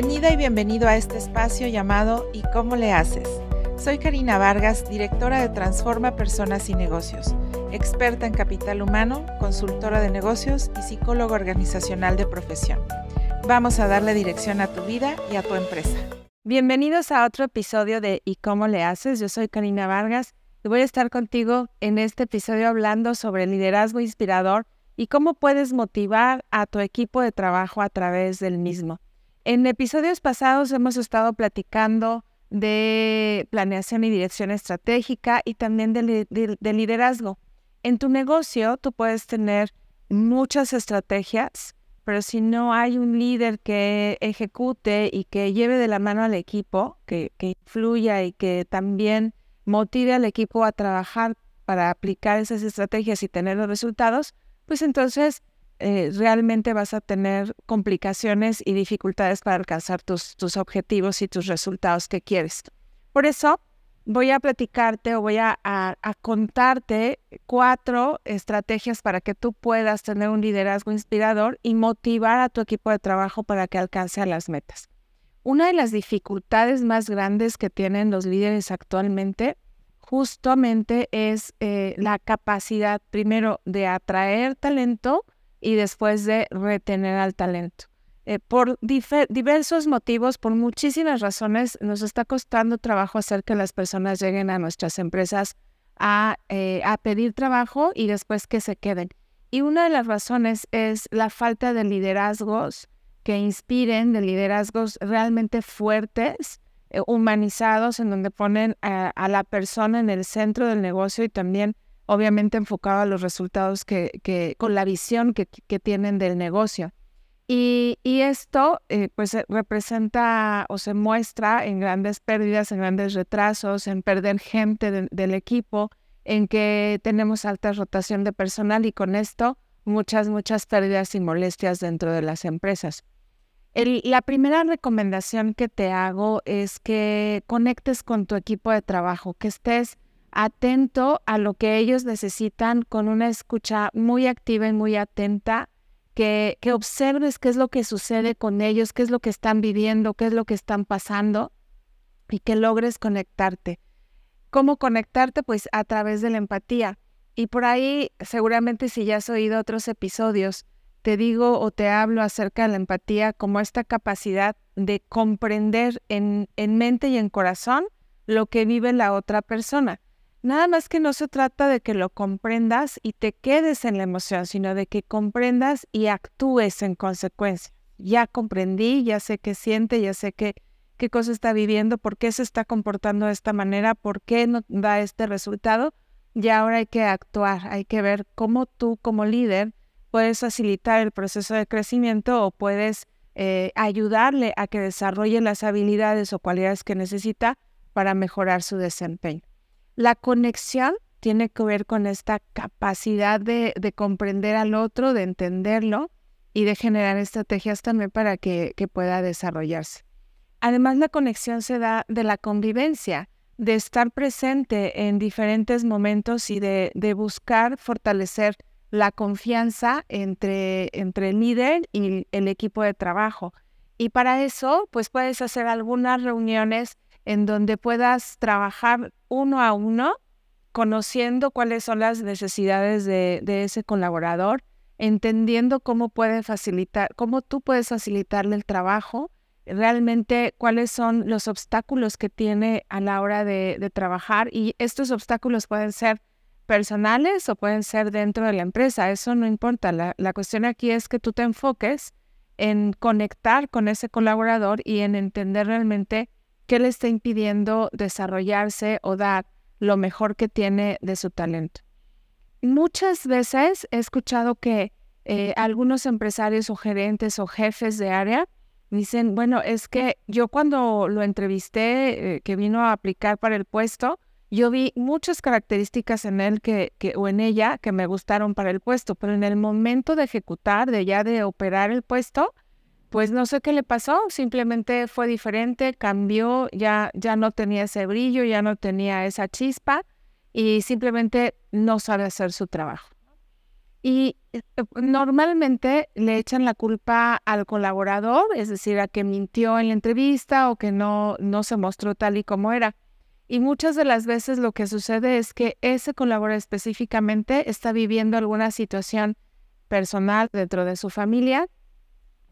Bienvenida y bienvenido a este espacio llamado ¿Y cómo le haces? Soy Karina Vargas, directora de Transforma Personas y Negocios, experta en capital humano, consultora de negocios y psicólogo organizacional de profesión. Vamos a darle dirección a tu vida y a tu empresa. Bienvenidos a otro episodio de ¿Y cómo le haces? Yo soy Karina Vargas y voy a estar contigo en este episodio hablando sobre liderazgo inspirador y cómo puedes motivar a tu equipo de trabajo a través del mismo. En episodios pasados hemos estado platicando de planeación y dirección estratégica y también de, liderazgo. En tu negocio tú puedes tener muchas estrategias, pero si no hay un líder que ejecute y que lleve de la mano al equipo, que, que influya y que también motive al equipo a trabajar para aplicar esas estrategias y tener los resultados, pues entonces eh, realmente vas a tener complicaciones y dificultades para alcanzar tus, tus objetivos y tus resultados que quieres. Por eso voy a platicarte o voy a, a, contarte cuatro estrategias para que tú puedas tener un liderazgo inspirador y motivar a tu equipo de trabajo para que alcance las metas. Una de las dificultades más grandes que tienen los líderes actualmente justamente es eh, la capacidad primero de atraer talento y después de retener al talento. Eh, por diversos motivos, por muchísimas razones, nos está costando trabajo hacer que las personas lleguen a nuestras empresas a, eh, a pedir trabajo y después que se queden. Y una de las razones es la falta de liderazgos que inspiren, de liderazgos realmente fuertes, eh, humanizados, en donde ponen a, la persona en el centro del negocio y también obviamente enfocado a los resultados que, con la visión que, tienen del negocio. Y, esto eh, pues representa o se muestra en grandes pérdidas, en grandes retrasos, en perder gente del equipo, en que tenemos alta rotación de personal y con esto muchas, muchas pérdidas y molestias dentro de las empresas. la primera recomendación que te hago es que conectes con tu equipo de trabajo, que estés atento a lo que ellos necesitan con una escucha muy activa y muy atenta, que, que observes qué es lo que sucede con ellos, qué es lo que están viviendo, qué es lo que están pasando y que logres conectarte. ¿Cómo conectarte? Pues a través de la empatía. Y por ahí, seguramente si ya has oído otros episodios, te digo o te hablo acerca de la empatía como esta capacidad de comprender en, en mente y en corazón lo que vive la otra persona. Nada más que no se trata de que lo comprendas y te quedes en la emoción, sino de que comprendas y actúes en consecuencia. Ya comprendí, ya sé qué siente, ya sé qué, qué cosa está viviendo, por qué se está comportando de esta manera, por qué no da este resultado. Y ahora hay que actuar, hay que ver cómo tú como líder puedes facilitar el proceso de crecimiento o puedes eh, ayudarle a que desarrolle las habilidades o cualidades que necesita para mejorar su desempeño. La conexión tiene que ver con esta capacidad de, comprender al otro, de entenderlo y de generar estrategias también para que, pueda desarrollarse. Además, la conexión se da de la convivencia, de estar presente en diferentes momentos y de, buscar fortalecer la confianza entre, entre el líder y el equipo de trabajo. Y para eso, pues puedes hacer algunas reuniones en donde puedas trabajar uno a uno, conociendo cuáles son las necesidades de, ese colaborador, entendiendo cómo puede facilitar, cómo tú puedes facilitarle el trabajo, realmente cuáles son los obstáculos que tiene a la hora de, trabajar. Y estos obstáculos pueden ser personales o pueden ser dentro de la empresa, eso no importa, la, la cuestión aquí es que tú te enfoques en conectar con ese colaborador y en entender realmente ¿Qué le está impidiendo desarrollarse o dar lo mejor que tiene de su talento? Muchas veces he escuchado que eh, algunos empresarios o gerentes o jefes de área dicen, bueno, es que yo cuando lo entrevisté, eh, que vino a aplicar para el puesto, yo vi muchas características en él que, que, o en ella que me gustaron para el puesto, pero en el momento de ejecutar, de ya de operar el puesto, pues no sé qué le pasó, simplemente fue diferente, cambió, ya, ya no tenía ese brillo, ya no tenía esa chispa y simplemente no sabe hacer su trabajo. Y eh, normalmente le echan la culpa al colaborador, es decir, a que mintió en la entrevista o que no, no se mostró tal y como era. Y muchas de las veces lo que sucede es que ese colaborador específicamente está viviendo alguna situación personal dentro de su familia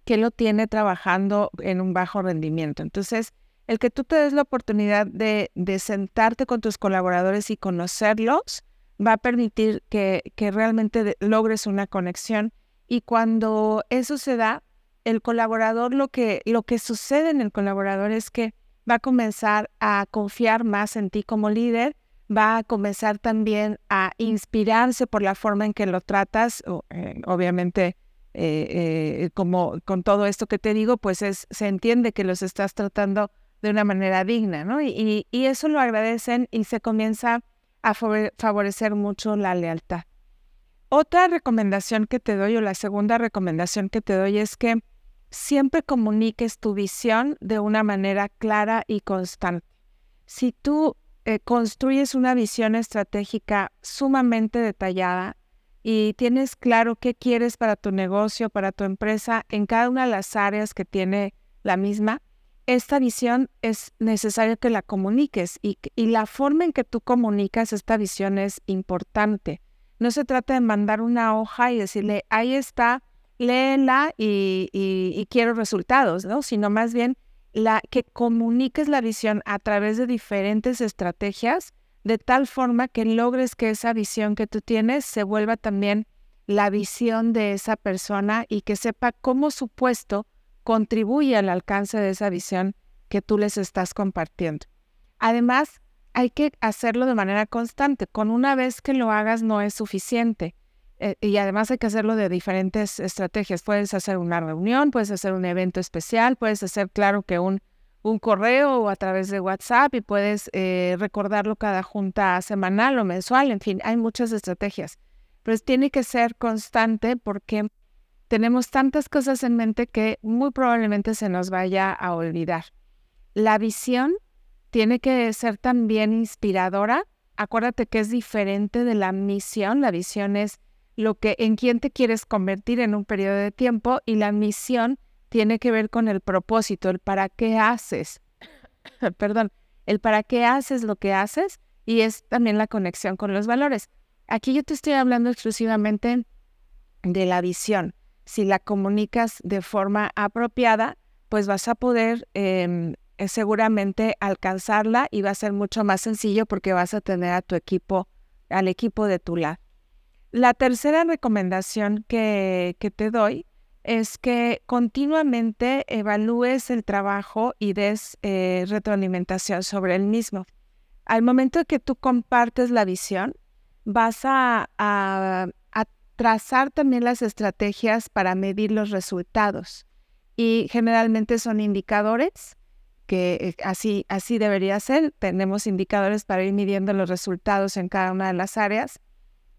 que lo tiene trabajando en un bajo rendimiento. Entonces, el que tú te des la oportunidad de, de sentarte con tus colaboradores y conocerlos va a permitir que, que realmente logres una conexión. Y cuando eso se da, el colaborador, lo que, lo que sucede en el colaborador es que va a comenzar a confiar más en ti como líder, va a comenzar también a inspirarse por la forma en que lo tratas, eh, obviamente eh, eh, como con todo esto que te digo, pues es, se entiende que los estás tratando de una manera digna, ¿no? Y, eso lo agradecen y se comienza a favorecer mucho la lealtad. Otra recomendación que te doy o la segunda recomendación que te doy es que siempre comuniques tu visión de una manera clara y constante. Si tú eh, construyes una visión estratégica sumamente detallada y tienes claro qué quieres para tu negocio, para tu empresa, en cada una de las áreas que tiene la misma, esta visión es necesario que la comuniques y, y, la forma en que tú comunicas esta visión es importante. No se trata de mandar una hoja y decirle, ahí está léela y, quiero resultados, ¿no? Sino más bien la, que comuniques la visión a través de diferentes estrategias de tal forma que logres que esa visión que tú tienes se vuelva también la visión de esa persona y que sepa cómo su puesto contribuye al alcance de esa visión que tú les estás compartiendo. Además, hay que hacerlo de manera constante. Con una vez que lo hagas no es suficiente. Eh, y además hay que hacerlo de diferentes estrategias. Puedes hacer una reunión, puedes hacer un evento especial, puedes hacer, claro, que un, un correo o a través de WhatsApp y puedes eh, recordarlo cada junta semanal o mensual. En fin, hay muchas estrategias. Pero tiene que ser constante porque tenemos tantas cosas en mente que muy probablemente se nos vaya a olvidar. La visión tiene que ser también inspiradora. Acuérdate que es diferente de la misión. La visión es lo que en quién te quieres convertir en un periodo de tiempo y la misión tiene que ver con el propósito, el para qué haces. Perdón, el para qué haces lo que haces y es también la conexión con los valores. Aquí yo te estoy hablando exclusivamente de la visión. Si la comunicas de forma apropiada, pues vas a poder em, eh, seguramente alcanzarla y va a ser mucho más sencillo porque vas a tener a tu equipo, al equipo de tu lado. La tercera recomendación que, te doy es que continuamente evalúes el trabajo y des eh, retroalimentación sobre el mismo. Al momento que tú compartes la visión, vas a, trazar también las estrategias para medir los resultados. Y generalmente son indicadores, que eh, así, así debería ser. Tenemos indicadores para ir midiendo los resultados en cada una de las áreas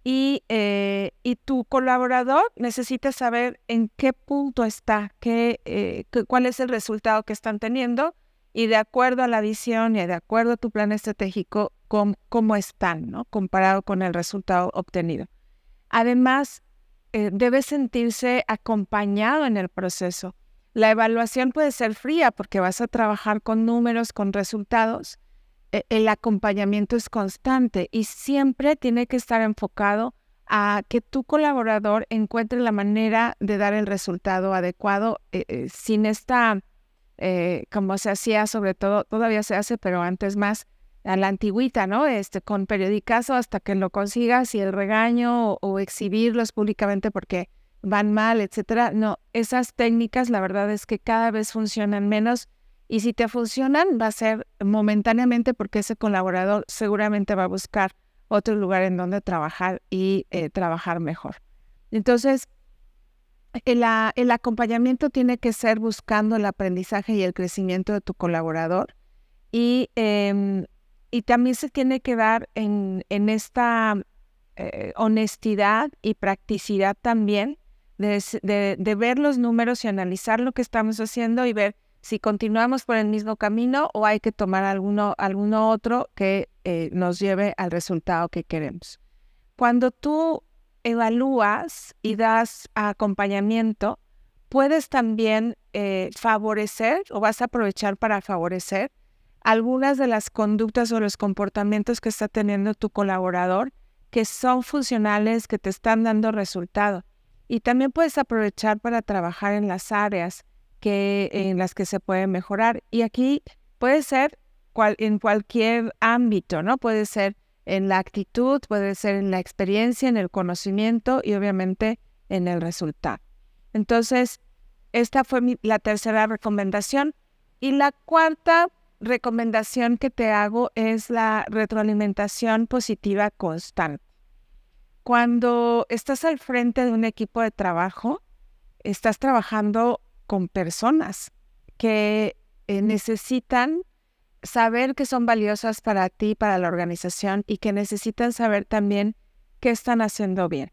eh, y, tu colaborador necesita saber en qué punto está, qué, eh, cuál es el resultado que están teniendo y de acuerdo a la visión y de acuerdo a tu plan estratégico, cómo, están, ¿no? Comparado con el resultado obtenido. Además, eh, debe sentirse acompañado en el proceso. La evaluación puede ser fría porque vas a trabajar con números, con resultados, el acompañamiento es constante y siempre tiene que estar enfocado a que tu colaborador encuentre la manera de dar el resultado adecuado eh, eh, sin esta, eh, como se hacía sobre todo, todavía se hace, pero antes más a la antigüita, ¿no? Este, con periodicazo hasta que lo consigas y el regaño o, o exhibirlos públicamente porque van mal, etcétera. No, esas técnicas la verdad es que cada vez funcionan menos y si te funcionan, va a ser momentáneamente porque ese colaborador seguramente va a buscar otro lugar en donde trabajar y eh, trabajar mejor. Entonces, el, el, acompañamiento tiene que ser buscando el aprendizaje y el crecimiento de tu colaborador y, em, y también se tiene que dar en, en esta eh, honestidad y practicidad también de, de, de ver los números y analizar lo que estamos haciendo y ver si continuamos por el mismo camino o hay que tomar alguno, alguno otro que eh, nos lleve al resultado que queremos. Cuando tú evalúas y das acompañamiento, puedes también eh, favorecer o vas a aprovechar para favorecer algunas de las conductas o los comportamientos que está teniendo tu colaborador que son funcionales, que te están dando resultado. Y también puedes aprovechar para trabajar en las áreas que, en las que se puede mejorar. Y aquí puede ser en cualquier ámbito, ¿no? Puede ser en la actitud, puede ser en la experiencia, en el conocimiento y obviamente en el resultado. Entonces, esta fue la tercera recomendación. Y la cuarta recomendación que te hago es la retroalimentación positiva constante. Cuando estás al frente de un equipo de trabajo, estás trabajando con personas que eh, necesitan saber que son valiosas para ti, para la organización y que necesitan saber también qué están haciendo bien.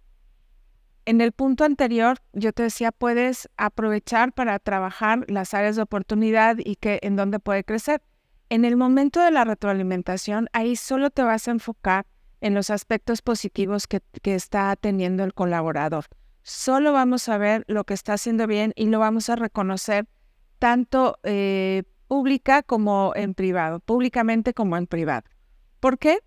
En el punto anterior, yo te decía, puedes aprovechar para trabajar las áreas de oportunidad y que en dónde puede crecer. En el momento de la retroalimentación, ahí solo te vas a enfocar en los aspectos positivos que, está teniendo el colaborador. Solo vamos a ver lo que está haciendo bien y lo vamos a reconocer tanto eh, pública como en privado, públicamente como en privado. ¿Por qué?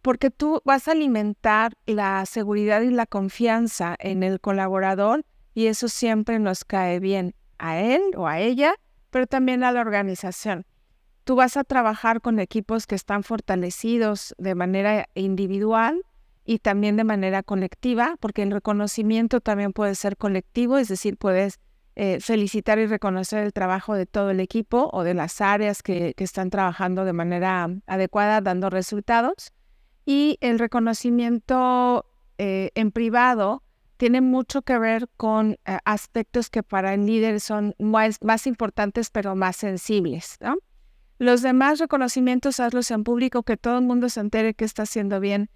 Porque tú vas a alimentar la seguridad y la confianza en el colaborador y eso siempre nos cae bien a él o a ella, pero también a la organización. Tú vas a trabajar con equipos que están fortalecidos de manera individual y también de manera colectiva, porque el reconocimiento también puede ser colectivo, es decir, puedes eh, felicitar y reconocer el trabajo de todo el equipo o de las áreas que, están trabajando de manera adecuada, dando resultados. Y el reconocimiento eh, en privado tiene mucho que ver con eh, aspectos que para el líder son más, importantes, pero más sensibles. Los demás reconocimientos hazlos en público, que todo el mundo se entere que está haciendo bien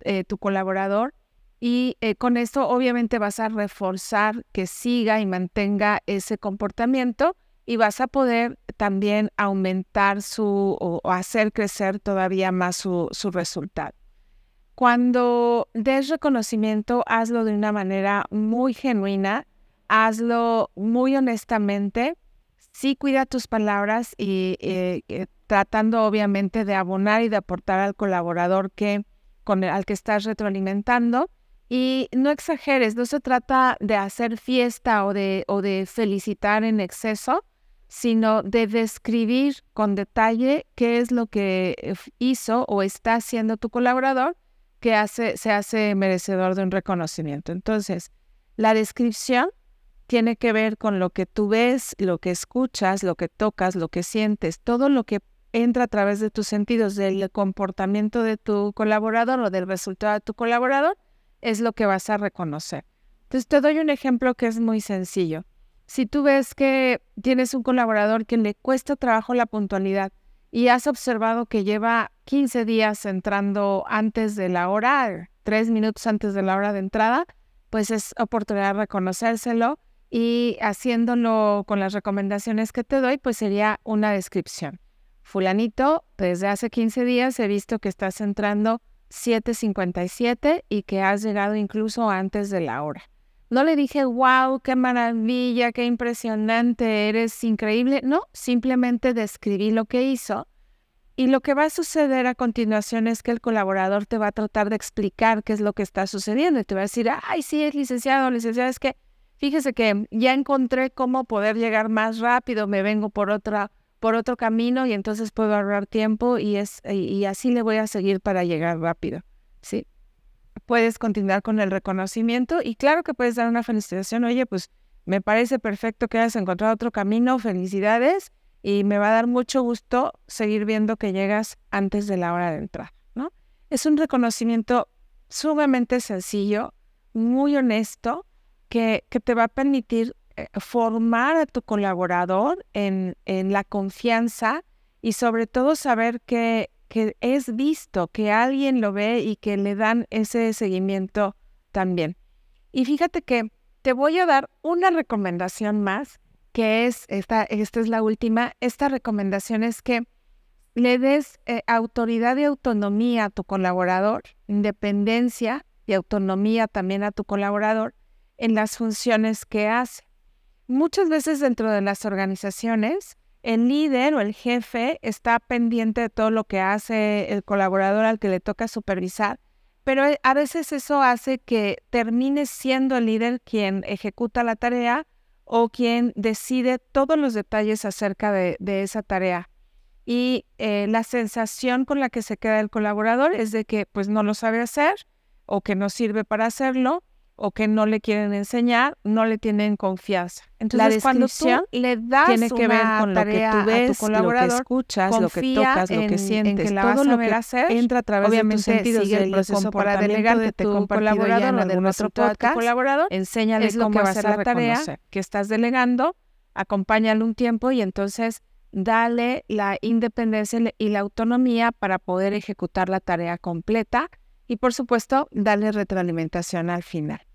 eh, tu colaborador. Y eh, con esto obviamente vas a reforzar que siga y mantenga ese comportamiento y vas a poder también aumentar su o, hacer crecer todavía más su, su resultado. Cuando des reconocimiento, hazlo de una manera muy genuina, hazlo muy honestamente sí cuida tus palabras y eh, tratando obviamente de abonar y de aportar al colaborador que, con el, al que estás retroalimentando. Y no exageres, no se trata de hacer fiesta o de, o de felicitar en exceso, sino de describir con detalle qué es lo que eh, hizo o está haciendo tu colaborador que hace, se hace merecedor de un reconocimiento. Entonces, la descripción tiene que ver con lo que tú ves, lo que escuchas, lo que tocas, lo que sientes, todo lo que entra a través de tus sentidos, del comportamiento de tu colaborador o del resultado de tu colaborador, es lo que vas a reconocer. Entonces te doy un ejemplo que es muy sencillo. Si tú ves que tienes un colaborador que le cuesta trabajo la puntualidad y has observado que lleva 15 días entrando antes de la hora, tres minutos antes de la hora de entrada, pues es oportunidad de reconocérselo y haciéndolo con las recomendaciones que te doy, pues sería una descripción. Fulanito, desde hace 15 días he visto que estás entrando 7.57 y que has llegado incluso antes de la hora. No le dije, wow, qué maravilla, qué impresionante, eres increíble. No, simplemente describí lo que hizo. Y lo que va a suceder a continuación es que el colaborador te va a tratar de explicar qué es lo que está sucediendo y te va a decir, ay, sí, es licenciado, licenciado, es que fíjese que ya encontré cómo poder llegar más rápido, me vengo por otra por otro camino y entonces puedo ahorrar tiempo y es y así le voy a seguir para llegar rápido, ¿sí? Puedes continuar con el reconocimiento y claro que puedes dar una felicitación, oye, pues me parece perfecto que hayas encontrado otro camino, felicidades y me va a dar mucho gusto seguir viendo que llegas antes de la hora de entrar, ¿no? Es un reconocimiento sumamente sencillo, muy honesto, que, te va a permitir formar a tu colaborador en, la confianza y sobre todo saber que, que es visto, que alguien lo ve y que le dan ese seguimiento también. Y fíjate que te voy a dar una recomendación más, que es, esta, esta es la última, esta recomendación es que le des eh, autoridad y autonomía a tu colaborador, independencia y autonomía también a tu colaborador en las funciones que hace. Muchas veces dentro de las organizaciones, el líder o el jefe está pendiente de todo lo que hace el colaborador al que le toca supervisar, pero eh, a veces eso hace que termine siendo el líder quien ejecuta la tarea o quien decide todos los detalles acerca de, esa tarea. Y eh, la sensación con la que se queda el colaborador es de que pues no lo sabe hacer o que no sirve para hacerlo o que no le quieren enseñar, no le tienen confianza. Entonces, la cuando tú le das tiene que ver con lo que tú ves, lo que escuchas, lo que tocas, lo que sientes, que todo lo que hacer, entra a través de tus sentidos sigue el proceso para delegar de tu colaborador en algún otro podcast, colaborador, enséñale cómo que va a hacer la tarea que estás delegando, acompáñale un tiempo y entonces dale la independencia y la autonomía para poder ejecutar la tarea completa y por supuesto darle retroalimentación al final.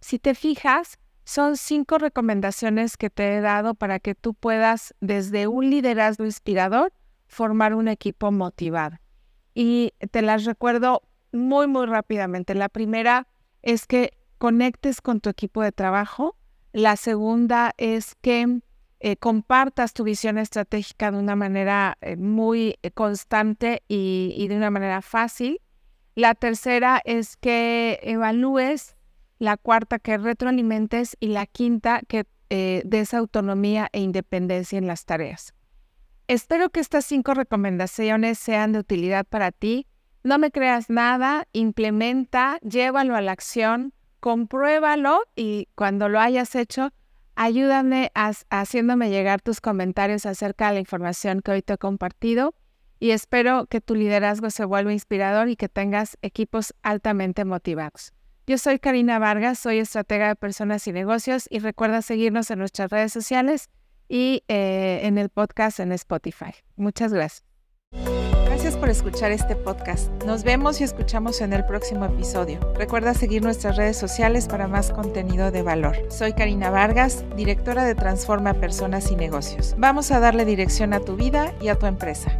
Si te fijas, son cinco recomendaciones que te he dado para que tú puedas, desde un liderazgo inspirador, formar un equipo motivado. Y te las recuerdo muy, muy rápidamente. La primera es que conectes con tu equipo de trabajo. La segunda es que eh, compartas tu visión estratégica de una manera eh, muy eh, constante y de una manera fácil. La tercera es que evalúes la cuarta que retroalimentes y la quinta que eh, des autonomía e independencia en las tareas. Espero que estas cinco recomendaciones sean de utilidad para ti. No me creas nada, implementa, llévalo a la acción, compruébalo y cuando lo hayas hecho, ayúdame haciéndome llegar tus comentarios acerca de la información que hoy te he compartido y espero que tu liderazgo se vuelva inspirador y que tengas equipos altamente motivados. Yo soy Karina Vargas, soy estratega de personas y negocios y recuerda seguirnos en nuestras redes sociales y eh, en el podcast en Spotify. Muchas gracias. Gracias por escuchar este podcast. Nos vemos y escuchamos en el próximo episodio. Recuerda seguir nuestras redes sociales para más contenido de valor. Soy Karina Vargas, directora de Transforma Personas y Negocios. Vamos a darle dirección a tu vida y a tu empresa.